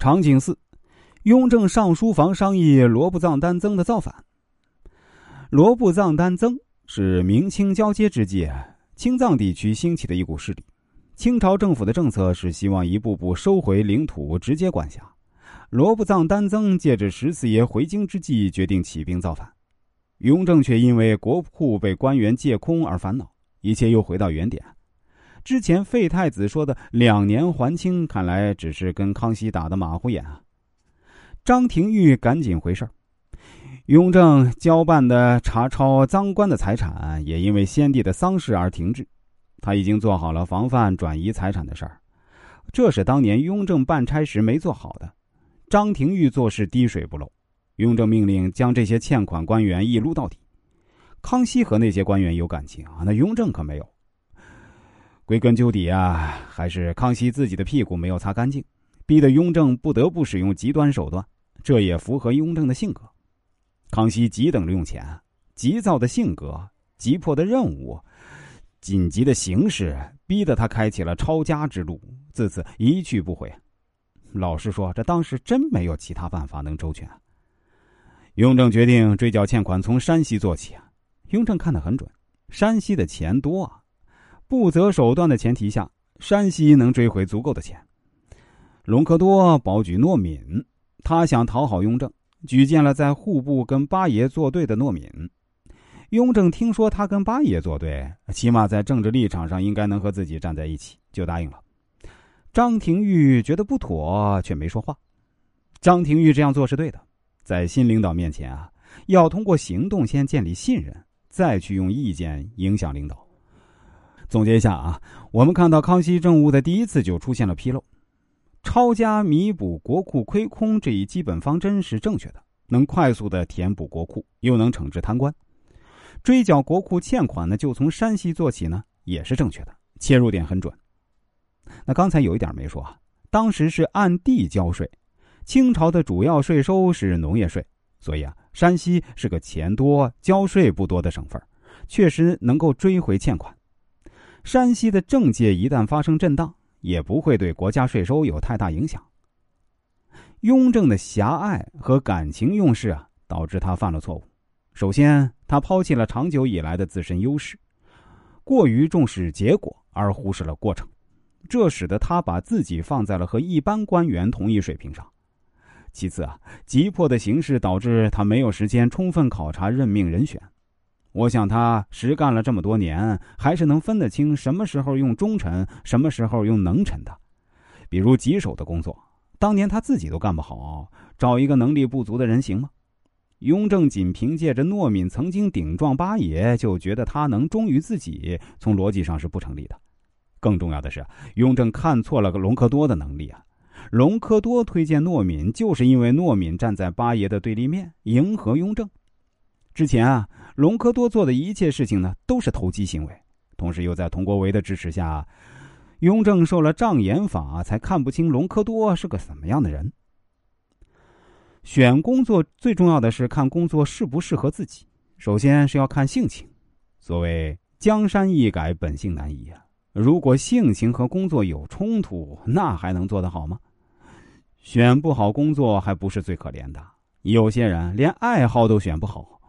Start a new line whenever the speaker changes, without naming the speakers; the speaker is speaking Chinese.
场景四，雍正上书房商议罗布藏丹增的造反。罗布藏丹增是明清交接之际，青藏地区兴起的一股势力。清朝政府的政策是希望一步步收回领土，直接管辖。罗布藏丹增借着十四爷回京之际，决定起兵造反。雍正却因为国库被官员借空而烦恼，一切又回到原点。之前废太子说的两年还清，看来只是跟康熙打的马虎眼啊。张廷玉赶紧回事儿，雍正交办的查抄赃官的财产也因为先帝的丧事而停滞。他已经做好了防范转移财产的事儿，这是当年雍正办差时没做好的。张廷玉做事滴水不漏，雍正命令将这些欠款官员一撸到底。康熙和那些官员有感情啊，那雍正可没有。归根究底啊，还是康熙自己的屁股没有擦干净，逼得雍正不得不使用极端手段。这也符合雍正的性格。康熙急等着用钱，急躁的性格，急迫的任务，紧急的形势，逼得他开启了抄家之路，自此一去不回。老实说，这当时真没有其他办法能周全。雍正决定追缴欠款从山西做起啊。雍正看得很准，山西的钱多啊。不择手段的前提下，山西能追回足够的钱。隆科多保举诺敏，他想讨好雍正，举荐了在户部跟八爷作对的诺敏。雍正听说他跟八爷作对，起码在政治立场上应该能和自己站在一起，就答应了。张廷玉觉得不妥，却没说话。张廷玉这样做是对的，在新领导面前啊，要通过行动先建立信任，再去用意见影响领导。总结一下啊，我们看到康熙政务的第一次就出现了纰漏，抄家弥补国库亏空这一基本方针是正确的，能快速的填补国库，又能惩治贪官，追缴国库欠款呢，就从山西做起呢，也是正确的，切入点很准。那刚才有一点没说啊，当时是按地交税，清朝的主要税收是农业税，所以啊，山西是个钱多交税不多的省份，确实能够追回欠款。山西的政界一旦发生震荡，也不会对国家税收有太大影响。雍正的狭隘和感情用事啊，导致他犯了错误。首先，他抛弃了长久以来的自身优势，过于重视结果而忽视了过程，这使得他把自己放在了和一般官员同一水平上。其次啊，急迫的形势导致他没有时间充分考察任命人选。我想他实干了这么多年，还是能分得清什么时候用忠臣，什么时候用能臣的。比如棘手的工作，当年他自己都干不好，找一个能力不足的人行吗？雍正仅凭借着诺敏曾经顶撞八爷，就觉得他能忠于自己，从逻辑上是不成立的。更重要的是，雍正看错了个隆科多的能力啊！隆科多推荐诺敏，就是因为诺敏站在八爷的对立面，迎合雍正。之前啊，隆科多做的一切事情呢，都是投机行为。同时，又在佟国维的支持下，雍正受了障眼法，才看不清隆科多是个什么样的人。选工作最重要的是看工作适不适合自己，首先是要看性情。所谓江山易改，本性难移啊！如果性情和工作有冲突，那还能做得好吗？选不好工作，还不是最可怜的。有些人连爱好都选不好。